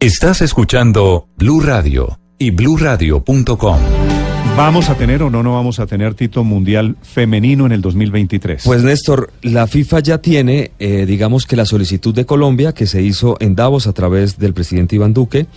Estás escuchando Blue Radio y BlueRadio.com. ¿Vamos a tener o no no vamos a tener Tito Mundial Femenino en el 2023? Pues Néstor, la FIFA ya tiene, eh, digamos que la solicitud de Colombia que se hizo en Davos a través del presidente Iván Duque,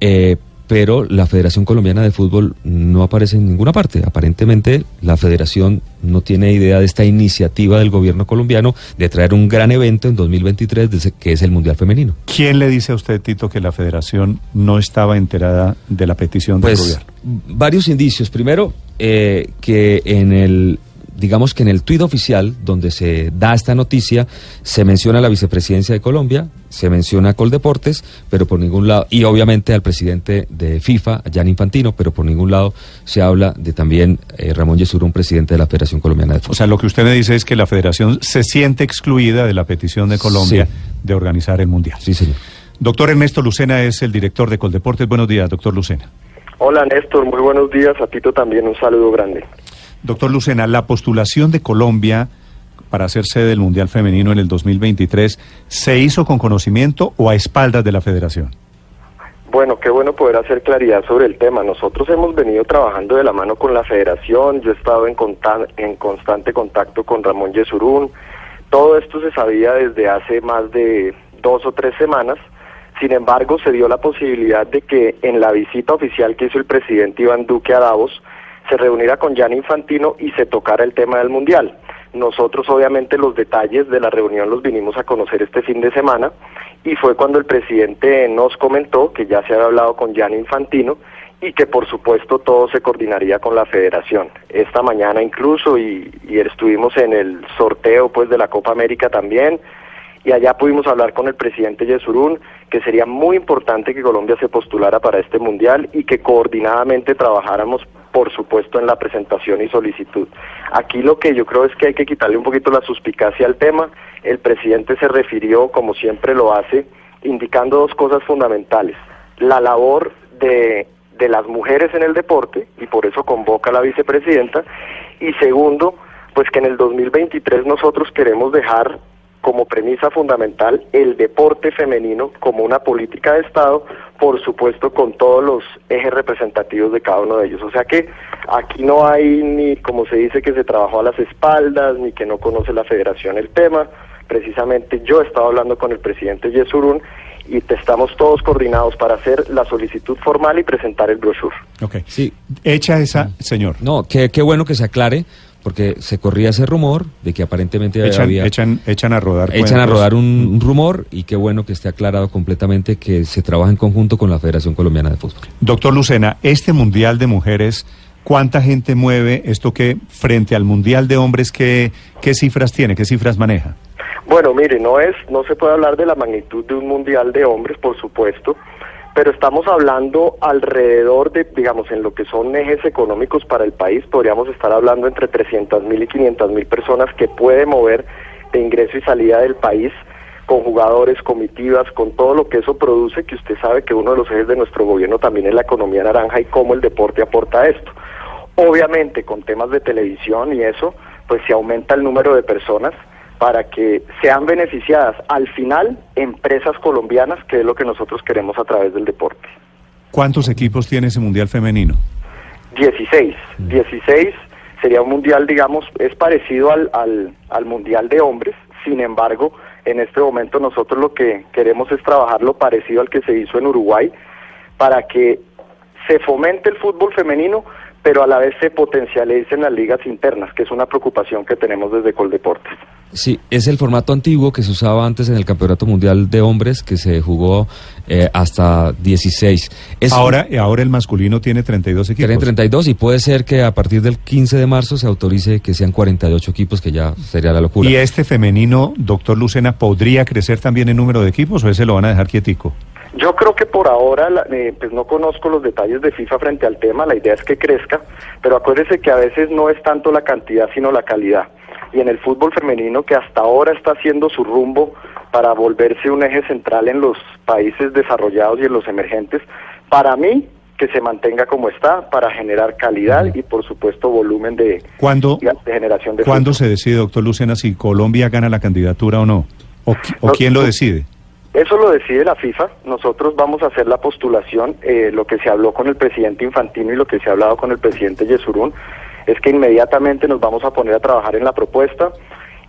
eh, pero la Federación Colombiana de Fútbol no aparece en ninguna parte. Aparentemente la federación no tiene idea de esta iniciativa del gobierno colombiano de traer un gran evento en 2023 de ese- que es el Mundial Femenino. ¿Quién le dice a usted, Tito, que la federación no estaba enterada de la petición del Pues gobierno? varios indicios. Primero, eh, que en el, digamos que en el tuit oficial donde se da esta noticia, se menciona a la vicepresidencia de Colombia, se menciona a Coldeportes, pero por ningún lado, y obviamente al presidente de FIFA, Gianni Infantino, pero por ningún lado se habla de también eh, Ramón Yesurún, presidente de la Federación Colombiana de Fútbol. O sea, lo que usted me dice es que la federación se siente excluida de la petición de Colombia Sí. de organizar el Mundial. Sí, señor. Doctor Ernesto Lucena es el director de Coldeportes. Buenos días, doctor Lucena. Hola Néstor, muy buenos días. A Tito también un saludo grande. Doctor Lucena, la postulación de Colombia para ser sede del Mundial Femenino en el 2023, ¿se hizo con conocimiento o a espaldas de la federación? Bueno, qué bueno poder hacer claridad sobre el tema. Nosotros hemos venido trabajando de la mano con la federación, yo he estado en, en constante contacto con Ramón Yesurún. Todo esto se sabía desde hace más de dos o tres semanas. Sin embargo, se dio la posibilidad de que en la visita oficial que hizo el presidente Iván Duque a Davos, se reuniera con Gianni Infantino y se tocara el tema del Mundial. Nosotros obviamente los detalles de la reunión los vinimos a conocer este fin de semana y fue cuando el presidente nos comentó que ya se había hablado con Gianni Infantino y que por supuesto todo se coordinaría con la federación. Esta mañana incluso y, y estuvimos en el sorteo pues de la Copa América también y allá pudimos hablar con el presidente Yesurún que sería muy importante que Colombia se postulara para este mundial y que coordinadamente trabajáramos por supuesto en la presentación y solicitud. Aquí lo que yo creo es que hay que quitarle un poquito la suspicacia al tema. El presidente se refirió, como siempre lo hace, indicando dos cosas fundamentales. La labor de, de las mujeres en el deporte, y por eso convoca a la vicepresidenta. Y segundo, pues que en el 2023 nosotros queremos dejar como premisa fundamental el deporte femenino como una política de Estado, por supuesto con todos los ejes representativos de cada uno de ellos. O sea que aquí no hay ni, como se dice, que se trabajó a las espaldas, ni que no conoce la federación el tema. Precisamente yo he estado hablando con el presidente Yesurún y te- estamos todos coordinados para hacer la solicitud formal y presentar el brochure. Ok. Sí. Hecha esa, señor. No, qué, qué bueno que se aclare, porque se corría ese rumor de que aparentemente Echan, había... echan, echan a rodar. Echan a rodar un, un rumor y qué bueno que esté aclarado completamente que se trabaja en conjunto con la Federación Colombiana de Fútbol. Doctor Lucena, este Mundial de Mujeres, ¿cuánta gente mueve esto que frente al Mundial de Hombres, qué, qué cifras tiene, qué cifras maneja? Bueno, mire, no es, no se puede hablar de la magnitud de un mundial de hombres, por supuesto, pero estamos hablando alrededor de, digamos, en lo que son ejes económicos para el país, podríamos estar hablando entre 300 mil y 500 mil personas que puede mover de ingreso y salida del país con jugadores, comitivas, con todo lo que eso produce, que usted sabe que uno de los ejes de nuestro gobierno también es la economía naranja y cómo el deporte aporta a esto. Obviamente, con temas de televisión y eso, pues se aumenta el número de personas para que sean beneficiadas al final empresas colombianas, que es lo que nosotros queremos a través del deporte. ¿Cuántos equipos tiene ese Mundial femenino? 16, 16 sería un mundial, digamos, es parecido al, al, al mundial de hombres, sin embargo, en este momento nosotros lo que queremos es trabajar lo parecido al que se hizo en Uruguay, para que se fomente el fútbol femenino, pero a la vez se potencialicen las ligas internas, que es una preocupación que tenemos desde Coldeportes. Sí, es el formato antiguo que se usaba antes en el Campeonato Mundial de Hombres, que se jugó eh, hasta 16. Es Ahora, ahora el masculino tiene 32 equipos. Tienen 32 y puede ser que a partir del 15 de marzo se autorice que sean 48 equipos, que ya sería la locura. ¿Y este femenino, doctor Lucena, podría crecer también en número de equipos o ese lo van a dejar quietico? Yo creo que por ahora, la- eh, pues no conozco los detalles de FIFA frente al tema, la idea es que crezca, pero acuérdese que a veces no es tanto la cantidad, sino la calidad. Y en el fútbol femenino, que hasta ahora está haciendo su rumbo para volverse un eje central en los países desarrollados y en los emergentes, para mí, que se mantenga como está, para generar calidad y, por supuesto, volumen de, ¿Cuándo, de generación de ¿cuándo fútbol. se decide, doctor Lucena, si Colombia gana la candidatura o no? ¿O, qui- o No, quién lo decide? Eso lo decide la FIFA. Nosotros vamos a hacer la postulación. eh, lo que se habló con el presidente Infantino y lo que se ha hablado con el presidente Yesurún es que inmediatamente nos vamos a poner a trabajar en la propuesta.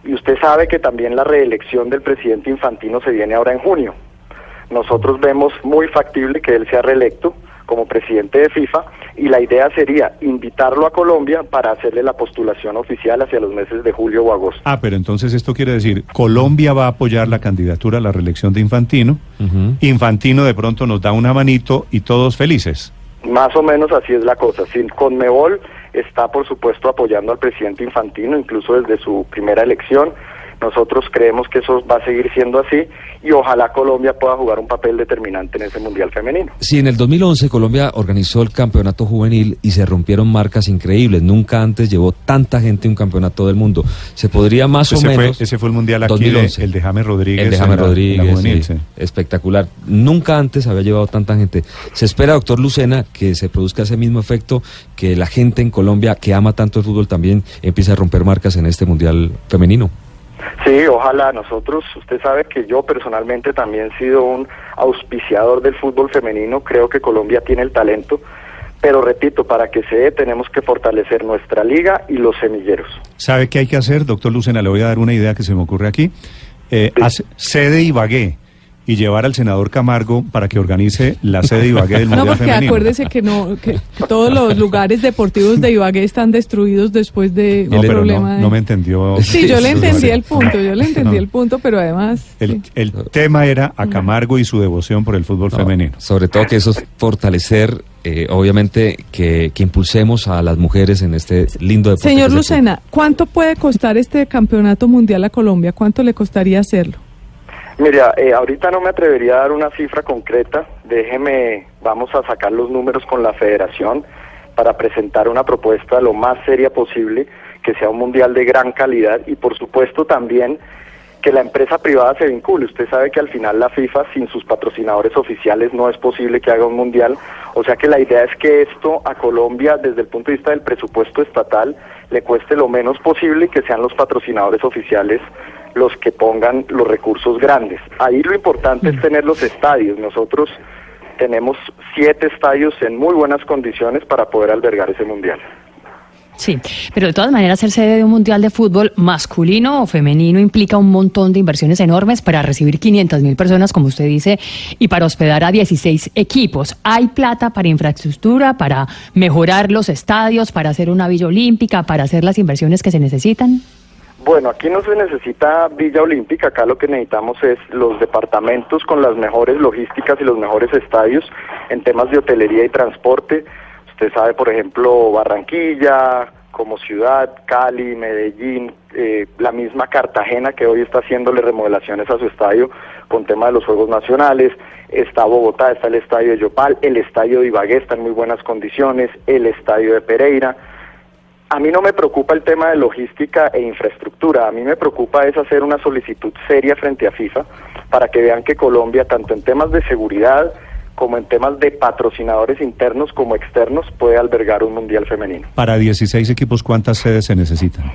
Y usted sabe que también la reelección del presidente Infantino se viene ahora en junio. Nosotros vemos muy factible que él sea reelecto como presidente de FIFA y la idea sería invitarlo a Colombia para hacerle la postulación oficial hacia los meses de julio o agosto. Ah, pero entonces esto quiere decir, Colombia va a apoyar la candidatura a la reelección de Infantino. Infantino de pronto nos da una manito y todos felices. Más o menos así es la cosa. Sin Conmebol está, por supuesto, apoyando al presidente Infantino, incluso desde su primera elección. Nosotros creemos que eso va a seguir siendo así y ojalá Colombia pueda jugar un papel determinante en ese Mundial Femenino. Sí, en el 2011 Colombia organizó el campeonato juvenil y se rompieron marcas increíbles. Nunca antes llevó tanta gente a un campeonato del mundo. Se podría más ese, o fue, menos... ese fue el mundial aquí, de- 2011. el de James Rodríguez. El de James la- en la Rodríguez, juvenil, sí, sí. espectacular. Nunca antes había llevado tanta gente. Se espera, doctor Lucena, que se produzca ese mismo efecto, que la gente en Colombia que ama tanto el fútbol también empiece a romper marcas en este mundial femenino. Sí, ojalá nosotros, usted sabe que yo personalmente también he sido un auspiciador del fútbol femenino, creo que Colombia tiene el talento, pero repito, para que se dé tenemos que fortalecer nuestra liga y los semilleros. ¿Sabe qué hay que hacer, doctor Lucena? Le voy a dar una idea que se me ocurre aquí. Eh, hace- sede Ibagué y llevar al senador Camargo para que organice la sede Ibagué del No, Mundial porque Femenino. acuérdese que no, que todos los lugares deportivos de Ibagué están destruidos después de No, un pero problema. no, de- no me entendió. Sí, yo le entendí el punto, yo le entendí No. el punto, pero además. El, sí. el tema era a Camargo y su devoción por el fútbol No, femenino. Sobre todo que eso es fortalecer, eh, obviamente, que, que impulsemos a las mujeres en este lindo deporte. Señor el Lucena, ¿cuánto puede costar este campeonato mundial a Colombia? ¿Cuánto le costaría hacerlo? Mira, eh, ahorita no me atrevería a dar una cifra concreta. Déjeme, vamos a sacar los números con la federación para presentar una propuesta lo más seria posible, que sea un mundial de gran calidad y por supuesto también que la empresa privada se vincule. Usted sabe que al final la FIFA sin sus patrocinadores oficiales no es posible que haga un mundial. O sea que la idea es que esto a Colombia desde el punto de vista del presupuesto estatal le cueste lo menos posible que sean los patrocinadores oficiales los que pongan los recursos grandes. Ahí lo importante es tener los estadios. Nosotros tenemos siete estadios en muy buenas condiciones para poder albergar ese mundial. Sí, pero de todas maneras ser sede de un mundial de fútbol masculino o femenino implica un montón de inversiones enormes para recibir 500 mil personas, como usted dice, y para hospedar a 16 equipos. ¿Hay plata para infraestructura, para mejorar los estadios, para hacer una villa olímpica, para hacer las inversiones que se necesitan? Bueno, aquí no se necesita Villa Olímpica, acá lo que necesitamos es los departamentos con las mejores logísticas y los mejores estadios en temas de hotelería y transporte. Usted sabe, por ejemplo, Barranquilla como ciudad, Cali, Medellín, eh, la misma Cartagena que hoy está haciéndole remodelaciones a su estadio con tema de los Juegos Nacionales, está Bogotá, está el estadio de Yopal, el estadio de Ibagué está en muy buenas condiciones, el estadio de Pereira. A mí no me preocupa el tema de logística e infraestructura, a mí me preocupa es hacer una solicitud seria frente a FIFA para que vean que Colombia, tanto en temas de seguridad como en temas de patrocinadores internos como externos, puede albergar un mundial femenino. Para 16 equipos, ¿cuántas sedes se necesitan?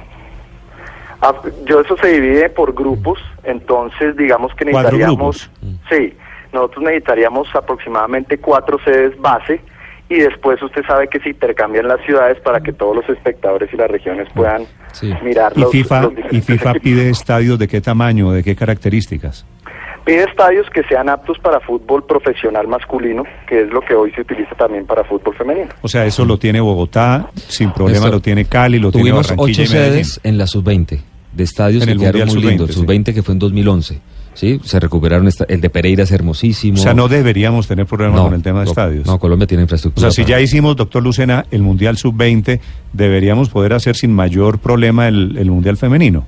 Ah, yo eso se divide por grupos, entonces digamos que necesitaríamos, sí, nosotros necesitaríamos aproximadamente cuatro sedes base y después usted sabe que se intercambian las ciudades para que todos los espectadores y las regiones puedan Sí. mirar ¿Y los, FIFA, los y FIFA pide estadios de qué tamaño, de qué características? Pide estadios que sean aptos para fútbol profesional masculino, que es lo que hoy se utiliza también para fútbol femenino. O sea, eso lo tiene Bogotá, sin problema lo tiene Cali, lo tiene Tuvimos Barranquilla ocho y Medellín. sedes en la sub-20 de estadios En que el quedaron Mundial muy sub-20, lindos. sí. Sub-20 que fue en 2011. ¿Sí? Se recuperaron, esta- el de Pereira es hermosísimo. O sea, no deberíamos tener problemas No, con el tema de no, estadios. No, Colombia tiene O infraestructura. sea, si ya hicimos, doctor Lucena, el Mundial Sub-20, deberíamos poder hacer sin mayor problema el, el Mundial Femenino.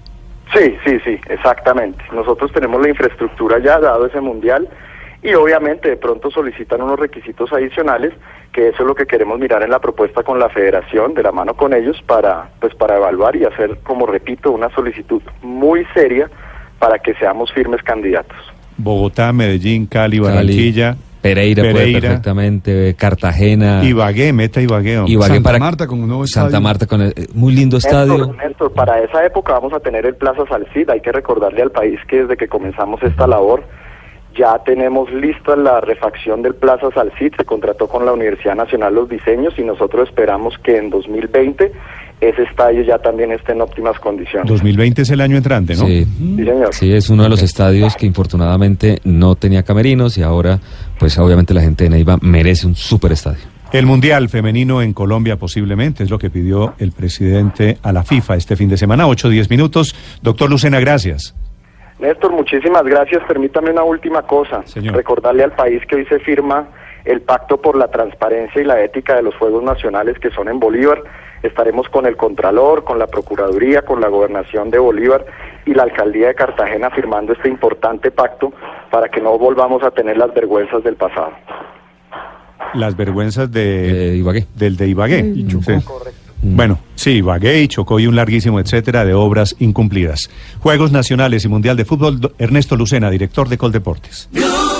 Sí, sí, sí, exactamente. Nosotros tenemos la infraestructura ya, dado ese mundial, y obviamente de pronto solicitan unos requisitos adicionales, que eso es lo que queremos mirar en la propuesta con la federación, de la mano con ellos, para, pues para evaluar y hacer, como repito, una solicitud muy seria para que seamos firmes candidatos. Bogotá, Medellín, Cali, Barranquilla. Pereira, puede perfectamente, Cartagena. Ibagué, meta Ibagué. Ibagué Santa para Marta con un nuevo Santa estadio. Marta con el, eh, muy lindo estadio. Néstor, para esa época vamos a tener el Plaza Salcid. Hay que recordarle al país que desde que comenzamos esta labor ya tenemos lista la refacción del Plaza Salcid. Se contrató con la Universidad Nacional los diseños y nosotros esperamos que en 2020 ese estadio ya también esté en óptimas condiciones. 2020 es el año entrante, ¿no? Sí. Sí, señor. Sí, es uno de los estadios que infortunadamente no tenía camerinos y ahora, pues obviamente la gente de Neiva merece un super estadio. El Mundial Femenino en Colombia posiblemente es lo que pidió el presidente a la FIFA este fin de semana, 8 o 10 minutos. Doctor Lucena, gracias. Néstor, muchísimas gracias. Permítame una última cosa. Señor. Recordarle al país que hoy se firma el Pacto por la Transparencia y la Ética de los Juegos Nacionales que son en Bolívar. Estaremos con el Contralor, con la Procuraduría, con la Gobernación de Bolívar y la Alcaldía de Cartagena firmando este importante pacto para que no volvamos a tener las vergüenzas del pasado. Las vergüenzas de, De Ibagué. del de Ibagué. Y Chocó. Sí. Bueno, sí, Ibagué y Chocó y un larguísimo etcétera de obras incumplidas. Juegos Nacionales y Mundial de Fútbol, Ernesto Lucena, director de Coldeportes. Blue